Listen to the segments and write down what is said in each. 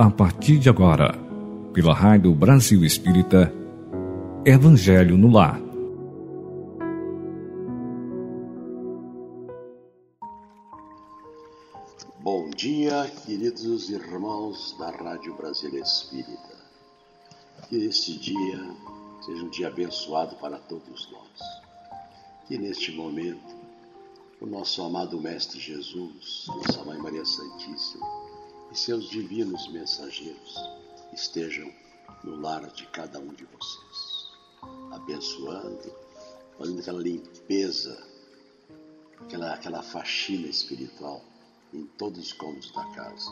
A partir de agora, pela Rádio Brasil Espírita, Evangelho no Lar. Bom dia, queridos irmãos da Rádio Brasil Espírita. Que este dia seja um dia abençoado para todos nós. Que neste momento o nosso amado Mestre Jesus, nossa Mãe Maria Santíssima e seus divinos mensageiros estejam no lar de cada um de vocês, abençoando, fazendo aquela limpeza, aquela, aquela faxina espiritual em todos os cômodos da casa,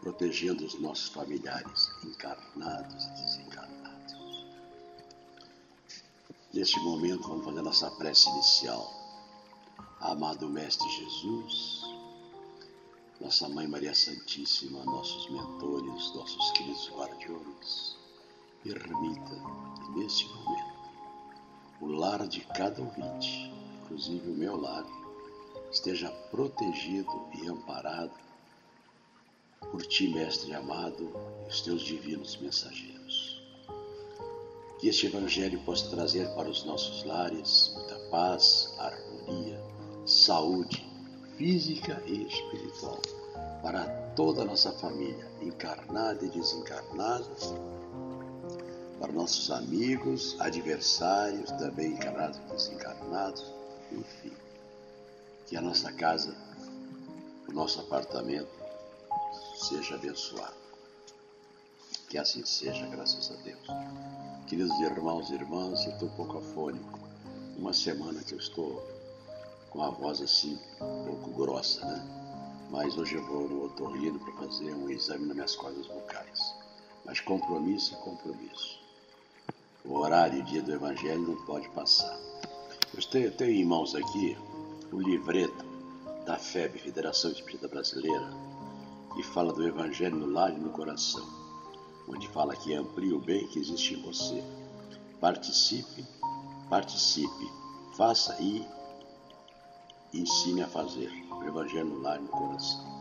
protegendo os nossos familiares encarnados e desencarnados. Neste momento, vamos fazer nossa prece inicial amado Mestre Jesus, nossa Mãe Maria Santíssima, nossos mentores, nossos queridos guardiões, permita que neste momento o lar de cada ouvinte, inclusive o meu lar, esteja protegido e amparado por Ti, Mestre amado, e os Teus divinos mensageiros. Que este Evangelho possa trazer para os nossos lares muita paz, harmonia, saúde física e espiritual para toda a nossa família, encarnada e desencarnada, para nossos amigos, adversários, também encarnados e desencarnados, enfim. Que a nossa casa, o nosso apartamento seja abençoado. Que assim seja, graças a Deus. Queridos irmãos e irmãs, eu estou um pouco afônico. Uma semana que eu estou com a voz assim, um pouco grossa, né? Mas hoje eu vou no otorrino para fazer um exame nas minhas cordas vocais. Mas compromisso é compromisso. O horário e dia do Evangelho não pode passar. Eu tenho, eu tenho em mãos aqui o livreto da FEB, Federação Espírita Brasileira, que fala do Evangelho no lar e no coração, onde fala que amplia o bem que existe em você. Participe, participe, faça e ensine a fazer. O Evangelho e no coração.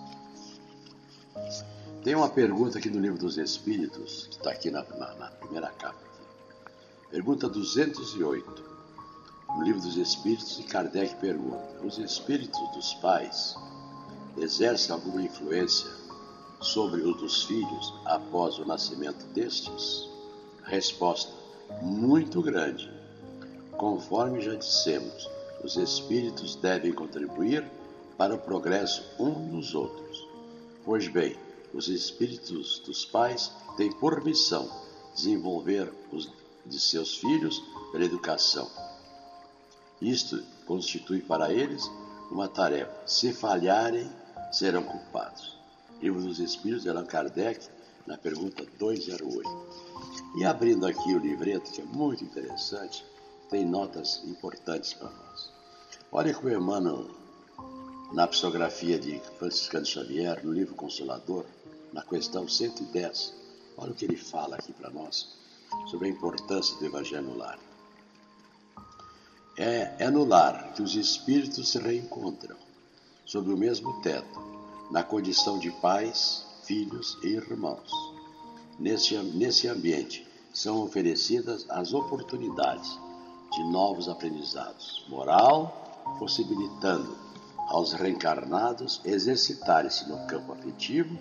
Tem uma pergunta aqui no Livro dos Espíritos, que está aqui na, na, na, primeira capa. Aqui. Pergunta 208. No Livro dos Espíritos, Kardec pergunta: Os espíritos dos pais exercem alguma influência sobre os dos filhos após o nascimento destes? Resposta: Muito grande. Conforme já dissemos, os espíritos devem contribuir para o progresso um dos outros. Pois bem, os espíritos dos pais têm por missão desenvolver os de seus filhos pela educação. Isto constitui para eles uma tarefa. Se falharem, serão culpados. Livro dos Espíritos de Allan Kardec, na pergunta 208. E abrindo aqui o livreto, que é muito interessante, tem notas importantes para nós. Olha como Emmanuel, na psicografia de Franciscano Xavier, no livro Consolador, na questão 110, olha o que ele fala aqui para nós sobre a importância do Evangelho no lar. É, é no lar que os espíritos se reencontram, sob o mesmo teto, na condição de pais, filhos e irmãos. Nesse, nesse ambiente são oferecidas as oportunidades de novos aprendizados, moral, possibilitando aos reencarnados exercitarem-se no campo afetivo,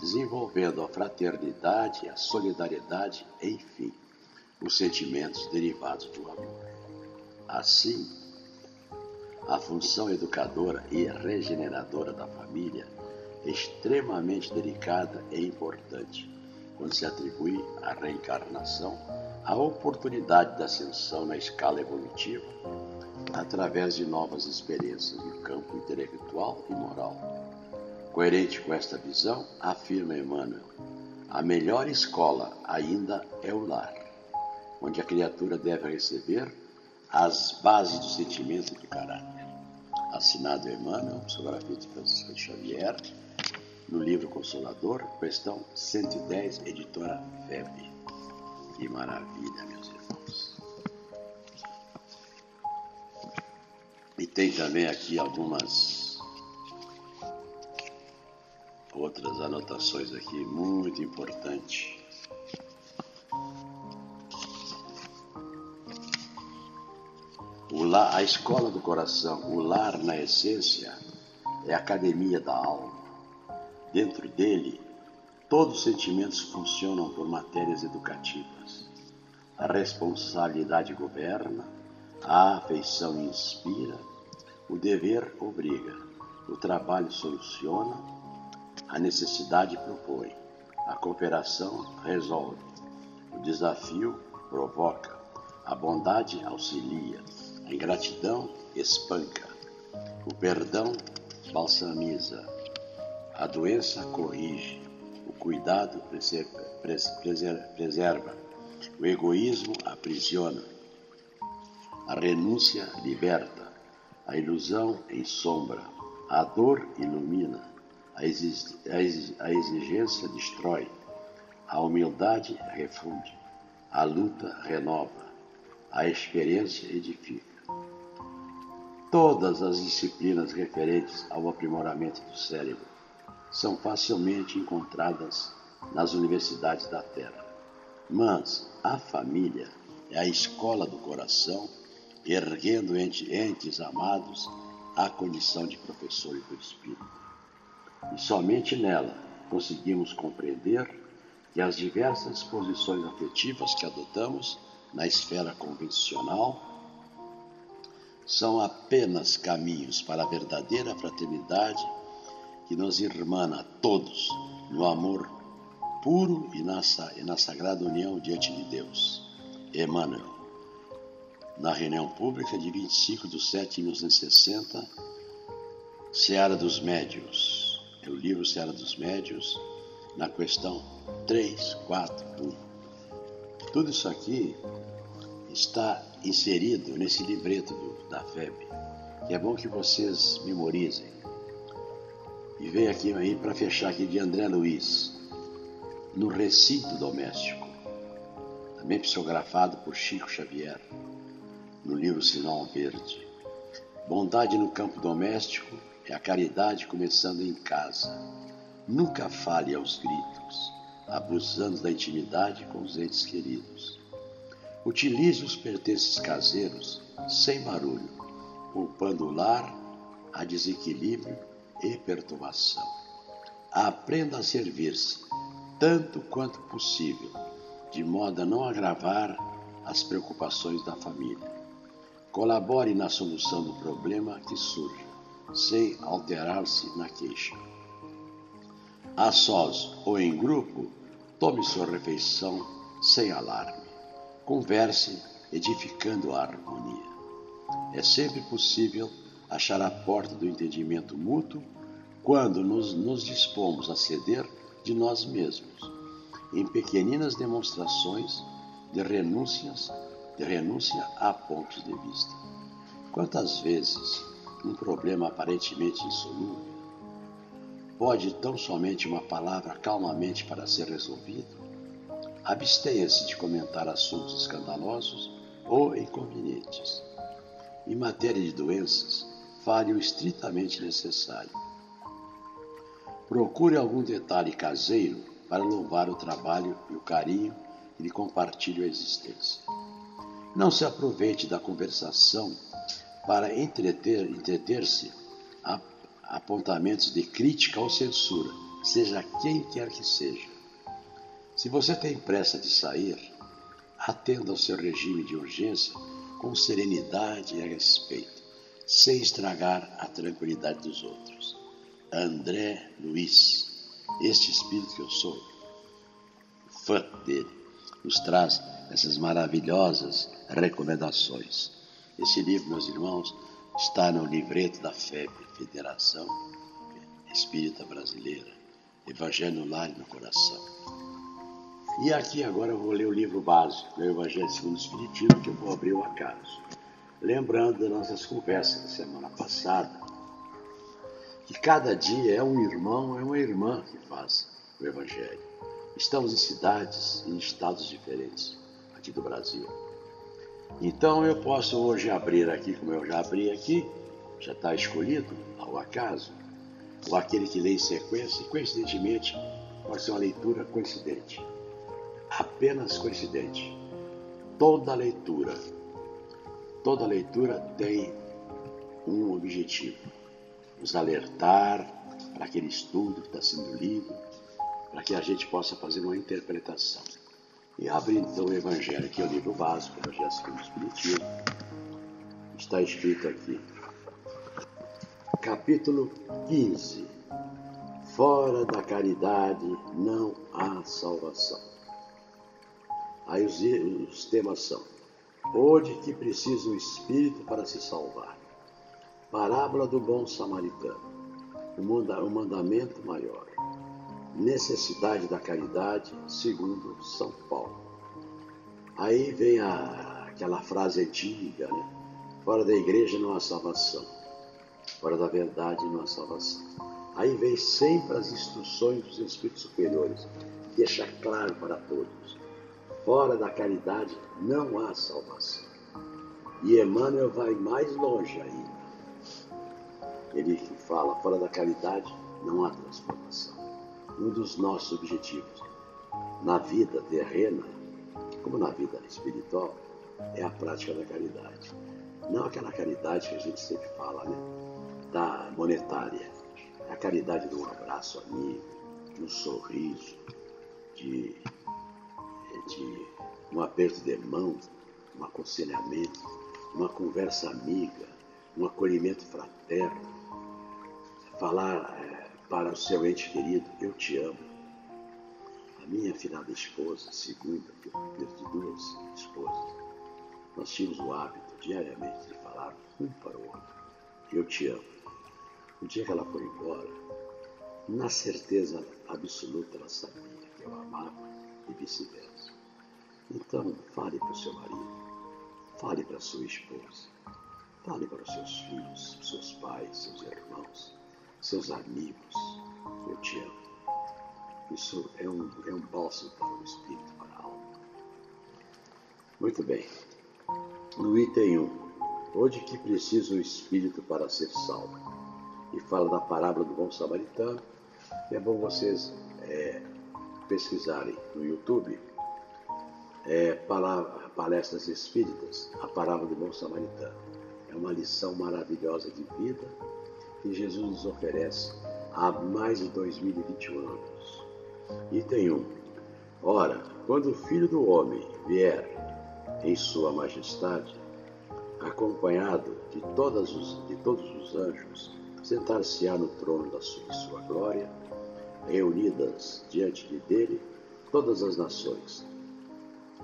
desenvolvendo a fraternidade, a solidariedade, enfim, os sentimentos derivados do amor. Assim, a função educadora e regeneradora da família é extremamente delicada e importante quando se atribui à reencarnação a oportunidade da ascensão na escala evolutiva através de novas experiências no campo intelectual e moral. Coerente com esta visão, afirma Emmanuel, a melhor escola ainda é o lar, onde a criatura deve receber as bases do sentimento e do caráter. Assinado Emmanuel, psicografia de Francisco Xavier, no livro Consolador, questão 110, editora FEB. Que maravilha, meus irmãos. E tem também aqui algumas outras anotações aqui muito importante. O lar, a escola do coração, o lar na essência, é a academia da alma. Dentro dele, todos os sentimentos funcionam por matérias educativas. A responsabilidade governa, a afeição inspira, o dever obriga, o trabalho soluciona, a necessidade propõe, a cooperação resolve, o desafio provoca, a bondade auxilia, a ingratidão espanca, o perdão balsamiza, a doença corrige, o cuidado preserva, o egoísmo aprisiona, a renúncia liberta, a ilusão ensombra, a dor ilumina, a exigência destrói, a humildade refunde, a luta renova, a experiência edifica. Todas as disciplinas referentes ao aprimoramento do cérebro são facilmente encontradas nas universidades da Terra. Mas a família é a escola do coração, erguendo entes amados à condição de professores do Espírito. E somente nela conseguimos compreender que as diversas posições afetivas que adotamos na esfera convencional são apenas caminhos para a verdadeira fraternidade que nos irmana a todos no amor puro e na, e na sagrada união diante de Deus. Emmanuel. Na reunião pública de 25 de 7 de 1960, Seara dos Médios. É o livro Seara dos Médios, na questão 3, 4, 1. Tudo isso aqui está inserido nesse livreto do, da FEB, que é bom que vocês memorizem. E veio aqui aí para fechar aqui de André Luiz, no recinto doméstico, também psicografado por Chico Xavier, no livro Sinal Verde. Bondade no campo doméstico é a caridade começando em casa. Nunca fale aos gritos, abusando da intimidade com os entes queridos. Utilize os pertences caseiros sem barulho, poupando o lar a desequilíbrio e perturbação. Aprenda a servir-se tanto quanto possível, de modo a não agravar as preocupações da família. Colabore na solução do problema que surja, sem alterar-se na queixa. A sós ou em grupo, tome sua refeição sem alarme. Converse edificando a harmonia. É sempre possível achar a porta do entendimento mútuo quando nos, nos dispomos a ceder de nós mesmos, em pequeninas demonstrações de renúncias, de renúncia a pontos de vista. Quantas vezes um problema aparentemente insolúvel pode tão somente uma palavra calmamente para ser resolvido? Abstenha-se de comentar assuntos escandalosos ou inconvenientes. Em matéria de doenças, fale o estritamente necessário. Procure algum detalhe caseiro para louvar o trabalho e o carinho que lhe compartilham a existência. Não se aproveite da conversação para entreter, entreter-se a apontamentos de crítica ou censura, seja quem quer que seja. Se você tem pressa de sair, atenda ao seu regime de urgência com serenidade e respeito, sem estragar a tranquilidade dos outros. André Luiz, este espírito que eu sou, fã dele, nos traz essas maravilhosas recomendações. Esse livro, meus irmãos, está no livreto da FEB, Federação Espírita Brasileira, Evangelho no Lar no Coração. E aqui agora eu vou ler o livro básico, o Evangelho segundo o Espiritismo, que eu vou abrir o acaso. Lembrando das nossas conversas da semana passada, que cada dia é um irmão, é uma irmã que faz o Evangelho. Estamos em cidades e em estados diferentes aqui do Brasil. Então eu posso hoje abrir aqui, como eu já abri aqui, já está escolhido ao acaso, ou aquele que lê em sequência, e coincidentemente pode ser uma leitura coincidente. Apenas coincidente. Toda leitura, toda leitura tem um objetivo: nos alertar para aquele estudo que está sendo lido, para que a gente possa fazer uma interpretação. E abrindo então o Evangelho, que é o livro básico, o Evangelho segundo o Espiritismo, está escrito aqui, capítulo 15: Fora da caridade não há salvação. Aí os, os temas são: Onde que precisa o Espírito para se salvar? Parábola do bom samaritano. O, manda, o mandamento maior. Necessidade da caridade, segundo São Paulo. Aí vem a, aquela frase antiga, né? Fora da igreja não há salvação. Fora da verdade não há salvação. Aí vem sempre as instruções dos Espíritos Superiores. Deixa claro para todos. Fora da caridade não há salvação. E Emmanuel vai mais longe ainda. Ele fala, fora da caridade não há transformação. Um dos nossos objetivos na vida terrena, como na vida espiritual, é a prática da caridade. Não aquela caridade que a gente sempre fala, né? Da monetária. A caridade de um abraço amigo, de um sorriso, de, de um aperto de mão, um aconselhamento, uma conversa amiga, um acolhimento fraterno falar é, para o seu ente querido, eu te amo. A minha afinada esposa, segunda, eu perdi duas esposas, nós tínhamos o hábito diariamente de falar um para o outro, eu te amo. O dia que ela foi embora, na certeza absoluta ela sabia que eu amava e vice-versa. Então, fale para o seu marido, fale para a sua esposa, fale para os seus filhos, seus pais, seus irmãos seus amigos. Eu te amo. Isso é um, é um bálsamo para o espírito, para a alma. Muito bem. No item 1. Onde que precisa o espírito para ser salvo? E fala da parábola do bom samaritano. É bom vocês é, pesquisarem no YouTube é, palestras espíritas, a parábola do bom samaritano. É uma lição maravilhosa de vida que Jesus nos oferece há mais de 2021 anos. Item 1. Ora, quando o Filho do Homem vier em Sua Majestade, acompanhado de, os, de todos os anjos, sentar-se-á no trono da sua, sua glória, reunidas diante de dele todas as nações.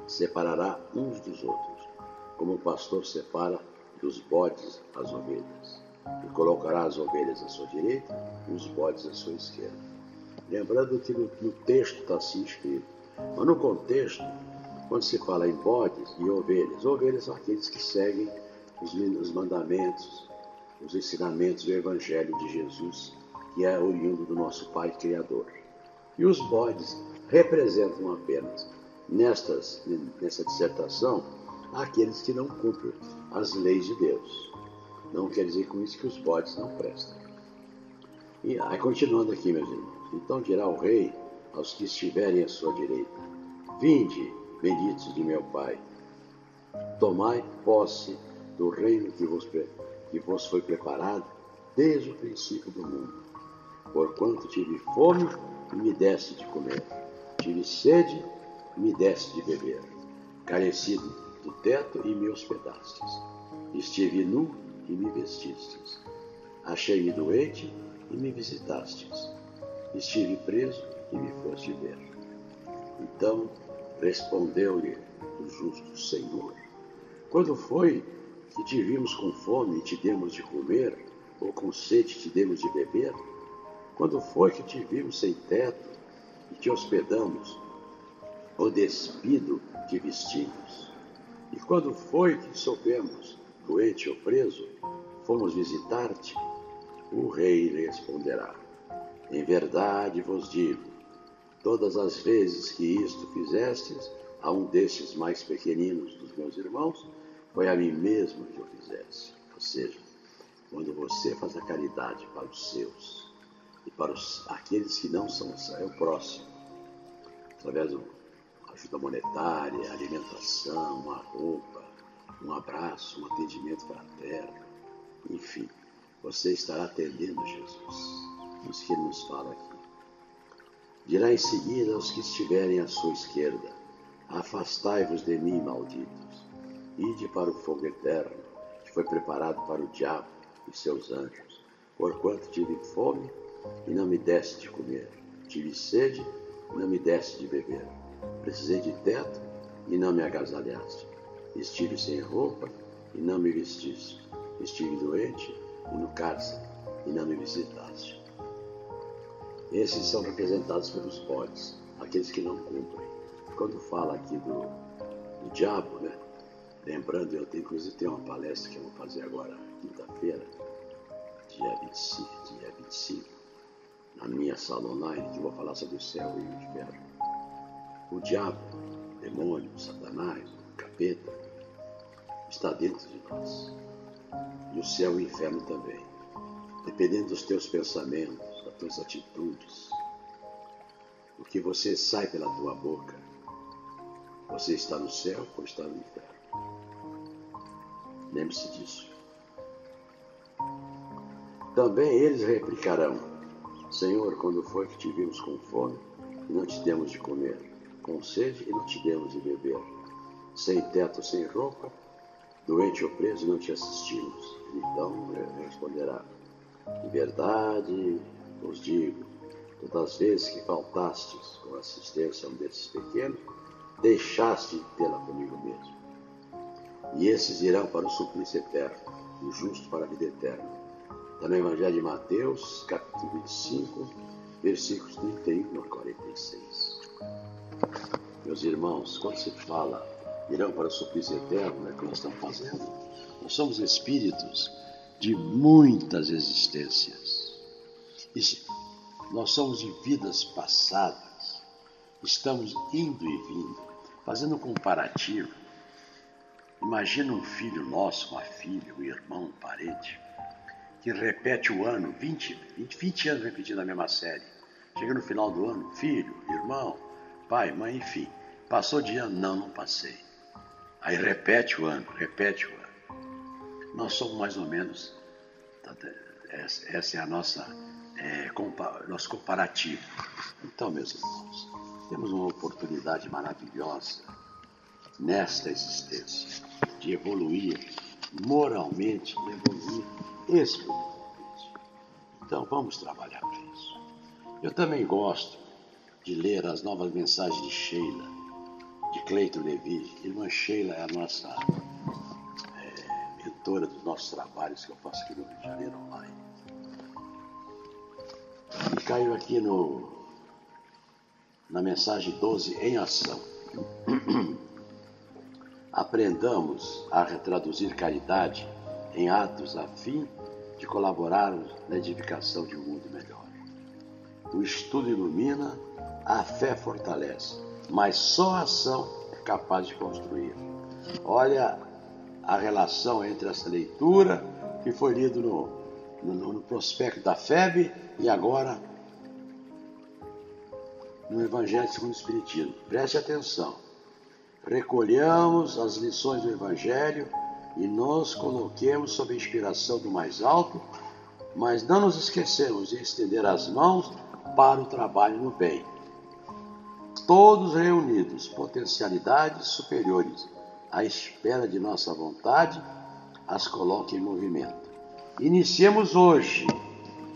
Separará uns dos outros, como o pastor separa dos bodes as ovelhas e colocará as ovelhas à sua direita e os bodes à sua esquerda. Lembrando que no, no texto está assim escrito, mas no contexto, quando se fala em bodes e ovelhas, ovelhas são aqueles que seguem os, os mandamentos, os ensinamentos do Evangelho de Jesus, que é oriundo do nosso Pai Criador. E os bodes representam apenas, nestas, nessa dissertação, aqueles que não cumprem as leis de Deus. Não quer dizer com isso que os bodes não prestam. E aí, continuando aqui, meus irmãos. Então dirá o rei aos que estiverem à sua direita: Vinde, benditos de meu Pai, tomai posse do reino que vos, que vos foi preparado desde o princípio do mundo. Porquanto tive fome e me deste de comer, tive sede e me deste de beber, carecido do teto e me hospedastes, estive nu e me vestistes. Achei-me doente e me visitastes. Estive preso e me foste ver. Então respondeu-lhe o justo Senhor: Quando foi que te vimos com fome e te demos de comer, ou com sede te demos de beber? Quando foi que te vimos sem teto e te hospedamos, ou despido te vestimos? E quando foi que soubemos doente ou preso, fomos visitar-te? O rei lhe responderá: Em verdade vos digo, todas as vezes que isto fizestes a um destes mais pequeninos dos meus irmãos, foi a mim mesmo que o fizeste. Ou seja, quando você faz a caridade para os seus, e para os, aqueles que não são é o próximo, através da ajuda monetária, alimentação, uma roupa, um abraço, um atendimento fraterno, enfim, você estará atendendo Jesus. Isso que ele nos fala aqui. Dirá em seguida aos que estiverem à sua esquerda: Afastai-vos de mim, malditos, ide para o fogo eterno, que foi preparado para o diabo e seus anjos. Porquanto tive fome e não me deste de comer, tive sede e não me deste de beber, precisei de teto e não me agasalhaste, estive sem roupa e não me vestiste, estive doente e no cárcere e não me visitaste. Esses são representados pelos bodes, aqueles que não cumprem. Quando fala aqui do, do diabo, né? Lembrando, eu tenho, inclusive tem uma palestra que eu vou fazer agora, quinta-feira, dia 25, dia 25, na minha sala online, que eu vou falar sobre o céu e o inferno. O diabo, demônio, satanás, capeta, está dentro de nós. E o céu e o inferno também. Dependendo dos teus pensamentos, das tuas atitudes, o que você sai pela tua boca, você está no céu ou está no inferno. Lembre-se disso. Também eles replicarão: Senhor, quando foi que te vimos com fome e não te demos de comer, com sede e não te demos de beber, sem teto, sem roupa, doente ou preso não te assistimos? Então responderá: Em verdade vos digo, todas as vezes que faltastes com assistência a um desses pequenos, deixaste de tê-la comigo mesmo. E esses irão para o suplício eterno, o justo para a vida eterna. Está no Evangelho de Mateus, capítulo 25, versículos 31 a 46. Meus irmãos, quando se fala irão para o suplício eterno, é o que nós estamos fazendo. Nós somos espíritos de muitas existências. Nós somos de vidas passadas. Estamos indo e vindo, fazendo um comparativo. Imagina um filho nosso, uma filha, um irmão, um parente, que repete o ano, 20, 20, 20 anos repetindo a mesma série. Chega no final do ano, filho, irmão, pai, mãe, enfim. Passou de ano? Não, não passei. Aí repete o ano, repete o ano. Nós somos mais ou menos, tá, essa é a nossa, é, nosso comparativo. Então, meus irmãos, temos uma oportunidade maravilhosa nesta existência de evoluir moralmente, de evoluir espiritualmente. Então, vamos trabalhar para isso. Eu também gosto de ler as novas mensagens de Sheila de Cleiton Levi. Irmã Sheila é a nossa é, mentora dos nossos trabalhos que eu faço aqui no Rio de Janeiro online. E caiu aqui no, na mensagem 12 em ação. Aprendamos a retraduzir caridade em atos a fim de colaborar na edificação de um mundo melhor. O estudo ilumina, a fé fortalece mas só a ação é capaz de construir. Olha a relação entre essa leitura que foi lido no, no, no prospecto da FEB e agora no Evangelho segundo o Espiritismo. Preste atenção. Recolhamos as lições do Evangelho e nos coloquemos sob a inspiração do mais alto, mas não nos esquecemos de estender as mãos para o trabalho no bem todos reunidos, potencialidades superiores, à espera de nossa vontade, as coloque em movimento. Iniciemos hoje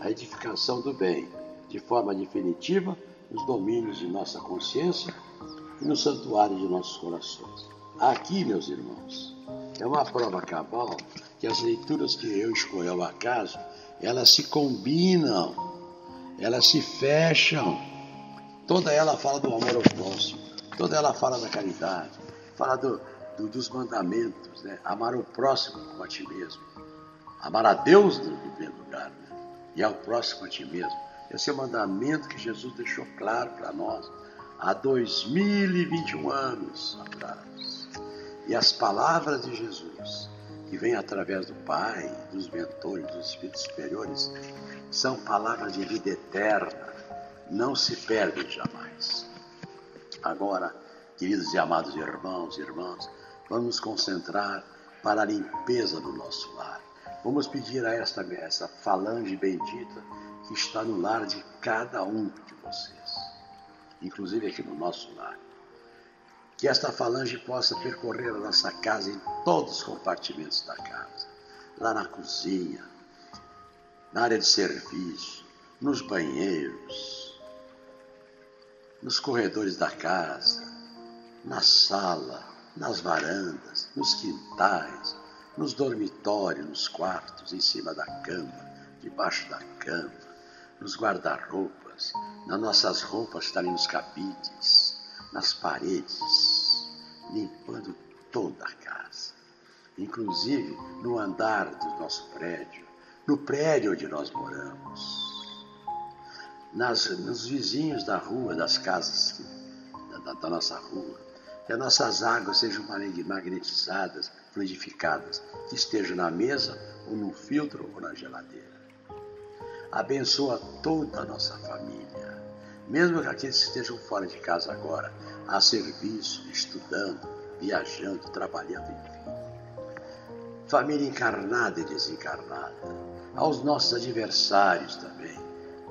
a edificação do bem, de forma definitiva, nos domínios de nossa consciência e no santuário de nossos corações. Aqui, meus irmãos, é uma prova cabal que as leituras que eu escolhi ao acaso, elas se combinam, elas se fecham Toda ela fala do amor ao próximo, toda ela fala da caridade, fala do, do, dos mandamentos, né? amar o próximo como a ti mesmo, amar a Deus no primeiro lugar né? e ao próximo a ti mesmo. Esse é o mandamento que Jesus deixou claro para nós há 2021 anos atrás. E as palavras de Jesus, que vêm através do Pai, dos mentores, dos Espíritos superiores, são palavras de vida eterna, não se perdem jamais. Agora, queridos e amados irmãos e irmãs, vamos nos concentrar para a limpeza do nosso lar. Vamos pedir a esta, essa falange bendita que está no lar de cada um de vocês, inclusive aqui no nosso lar. Que esta falange possa percorrer a nossa casa em todos os compartimentos da casa, lá na cozinha, na área de serviço, nos banheiros, nos corredores da casa, na sala, nas varandas, nos quintais, nos dormitórios, nos quartos, em cima da cama, debaixo da cama, nos guarda-roupas, nas nossas roupas também nos cabides, nas paredes, limpando toda a casa, inclusive no andar do nosso prédio, no prédio onde nós moramos, nas, nos vizinhos da rua, das casas da, da nossa rua, que as nossas águas sejam magnetizadas, fluidificadas, que estejam na mesa, ou no filtro, ou na geladeira. Abençoa toda a nossa família, mesmo aqueles que estejam fora de casa agora, a serviço, estudando, viajando, trabalhando, enfim. Família encarnada e desencarnada, aos nossos adversários também,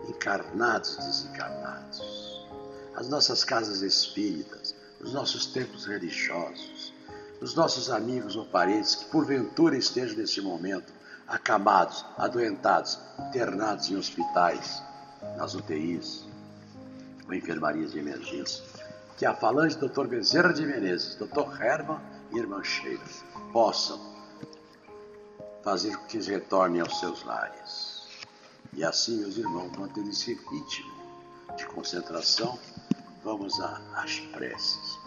encarnados e desencarnados, as nossas casas espíritas, os nossos templos religiosos, os nossos amigos ou parentes que porventura estejam nesse momento acamados, adoentados, internados em hospitais, nas UTIs ou enfermarias de emergência. Que a falange do Dr. Bezerra de Menezes, Dr. Herman e Irmã Sheila possam fazer com que eles retornem aos seus lares. E assim, meus irmãos, mantendo esse ritmo de concentração, Vamos às preces.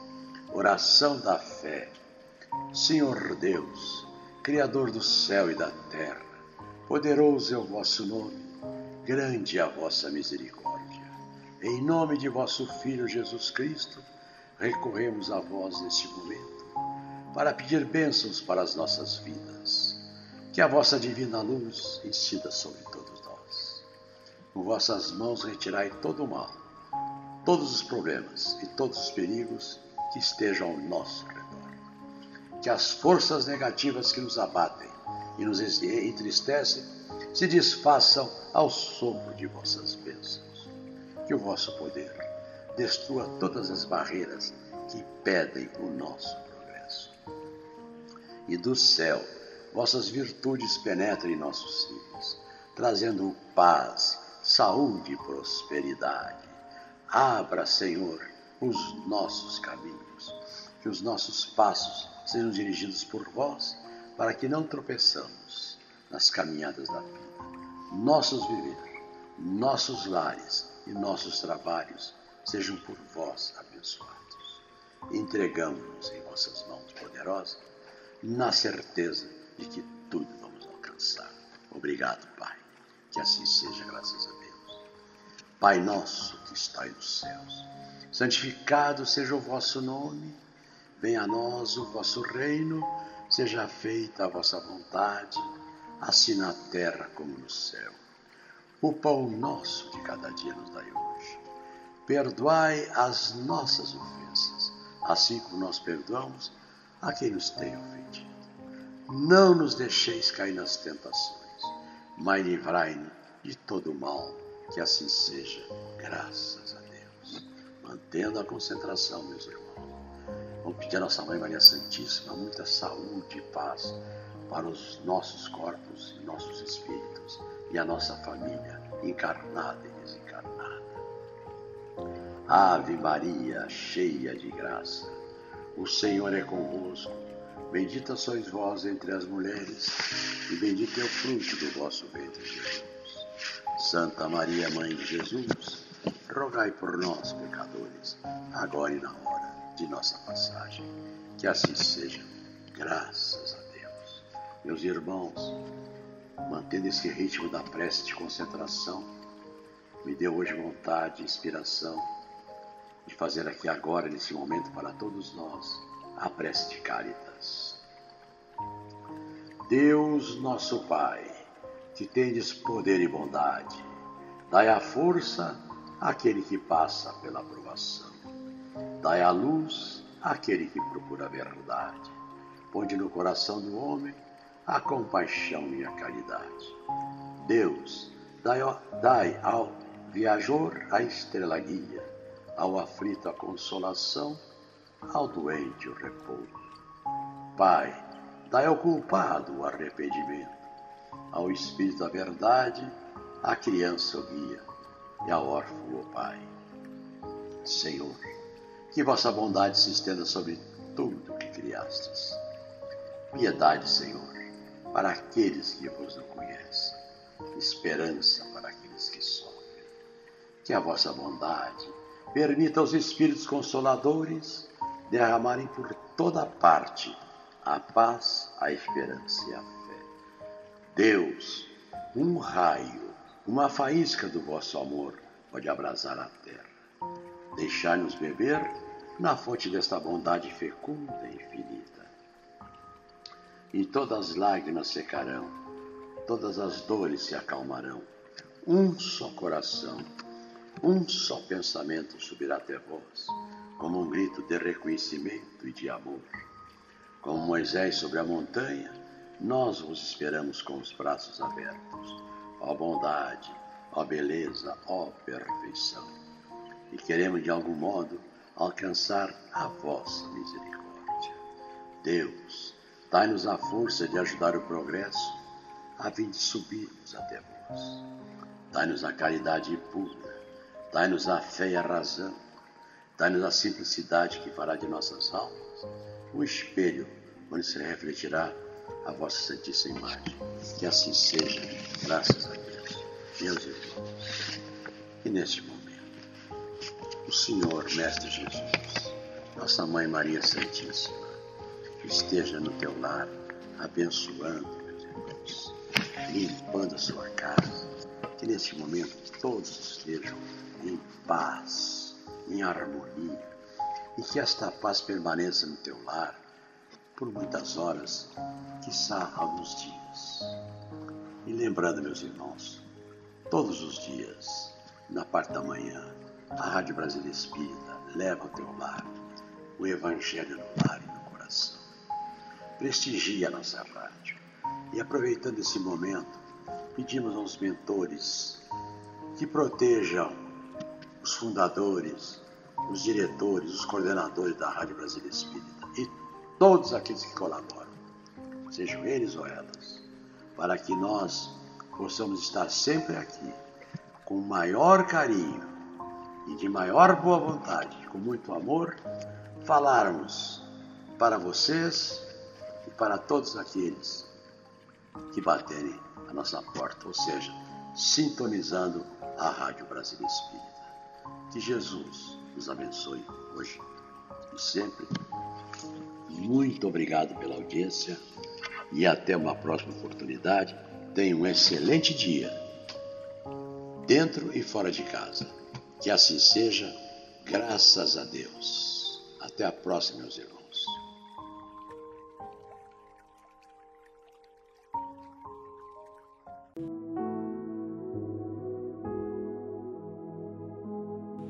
Oração da fé. Senhor Deus, Criador do céu e da terra, poderoso é o vosso nome, grande é a vossa misericórdia. Em nome de vosso Filho Jesus Cristo, recorremos a vós neste momento para pedir bênçãos para as nossas vidas. Que a vossa divina luz incida sobre todos. Com vossas mãos retirai todo o mal todos os problemas e todos os perigos que estejam ao nosso redor. Que as forças negativas que nos abatem e nos entristecem se desfaçam ao sopro de vossas bênçãos. Que o vosso poder destrua todas as barreiras que impedem o nosso progresso. E do céu, vossas virtudes penetrem em nossos cílios, trazendo paz, saúde e prosperidade Abra, Senhor, os nossos caminhos, que os nossos passos sejam dirigidos por vós, para que não tropeçamos nas caminhadas da vida. Nossos viver, nossos lares e nossos trabalhos sejam por vós abençoados. Entregamos-nos em vossas mãos poderosas, na certeza de que tudo vamos alcançar. Obrigado, Pai. Que assim seja, graças a Deus. Pai nosso que estais nos céus, santificado seja o vosso nome, venha a nós o vosso reino, seja feita a vossa vontade, assim na terra como no céu. O pão nosso de cada dia nos dai hoje. Perdoai as nossas ofensas, assim como nós perdoamos a quem nos tem ofendido. Não nos deixeis cair nas tentações, mas livrai-nos de todo o mal que assim seja, graças a Deus. Mantendo a concentração, meus irmãos. Vamos pedir a nossa Mãe Maria Santíssima muita saúde e paz para os nossos corpos e nossos espíritos e a nossa família, encarnada e desencarnada. Ave Maria, cheia de graça, o Senhor é convosco. Bendita sois vós entre as mulheres, e bendito é o fruto do vosso ventre, Jesus. Santa Maria, Mãe de Jesus, rogai por nós, pecadores, agora e na hora de nossa passagem. Que assim seja, graças a Deus. Meus irmãos, mantendo esse ritmo da prece de concentração, me deu hoje vontade e inspiração de fazer aqui agora, nesse momento, para todos nós, a prece de Caritas. Deus, nosso Pai, que tendes poder e bondade, dai a força àquele que passa pela aprovação. Dai a luz àquele que procura a verdade. Ponde no coração do homem a compaixão e a caridade. Deus, dai, dai ao viajor a estrela guia, ao aflito a consolação, ao doente o repouso. Pai, dai ao culpado o arrependimento, ao espírito a verdade, à criança o guia e ao órfão o pai. Senhor, que vossa bondade se estenda sobre tudo que criastes. Piedade, Senhor, para aqueles que vos não conhecem, esperança para aqueles que sofrem. Que a vossa bondade permita aos Espíritos Consoladores derramarem por toda parte a paz, a esperança e a fé. Deus, um raio, uma faísca do vosso amor pode abrasar a terra. Deixai-nos beber na fonte desta bondade fecunda e infinita. E todas as lágrimas secarão, todas as dores se acalmarão. Um só coração, um só pensamento subirá até vós, como um grito de reconhecimento e de amor. Como Moisés sobre a montanha, nós vos esperamos com os braços abertos. Ó bondade, ó beleza, ó perfeição. E queremos de algum modo alcançar a vossa misericórdia. Deus, dai-nos a força de ajudar o progresso, a fim de subirmos até vós. Dai-nos a caridade pura, dai-nos a fé e a razão, dai-nos a simplicidade que fará de nossas almas o espelho onde se refletirá a vossa santíssima imagem. Que assim seja, graças a Deus. Meus irmãos, e neste momento, o Senhor, Mestre Jesus, nossa Mãe Maria Santíssima, esteja no teu lar, abençoando, meus irmãos, limpando a sua casa, que neste momento todos estejam em paz, em harmonia, e que esta paz permaneça no teu lar por muitas horas, quiçá alguns dias. E lembrando, meus irmãos, todos os dias, na parte da manhã, a Rádio Brasília Espírita leva ao teu lar o Evangelho no lar e no coração. Prestigia a nossa rádio. E aproveitando esse momento, pedimos aos mentores que protejam os fundadores, os diretores, os coordenadores da Rádio Brasília Espírita e todos aqueles que colaboram, sejam eles ou elas, para que nós possamos estar sempre aqui com maior carinho e de maior boa vontade, com muito amor, falarmos para vocês e para todos aqueles que baterem a nossa porta, ou seja, sintonizando a Rádio Brasil Espírita. Que Jesus nos abençoe hoje e sempre. Muito obrigado pela audiência e até uma próxima oportunidade. Tenha um excelente dia, dentro e fora de casa. Que assim seja, graças a Deus. Até a próxima, meus irmãos.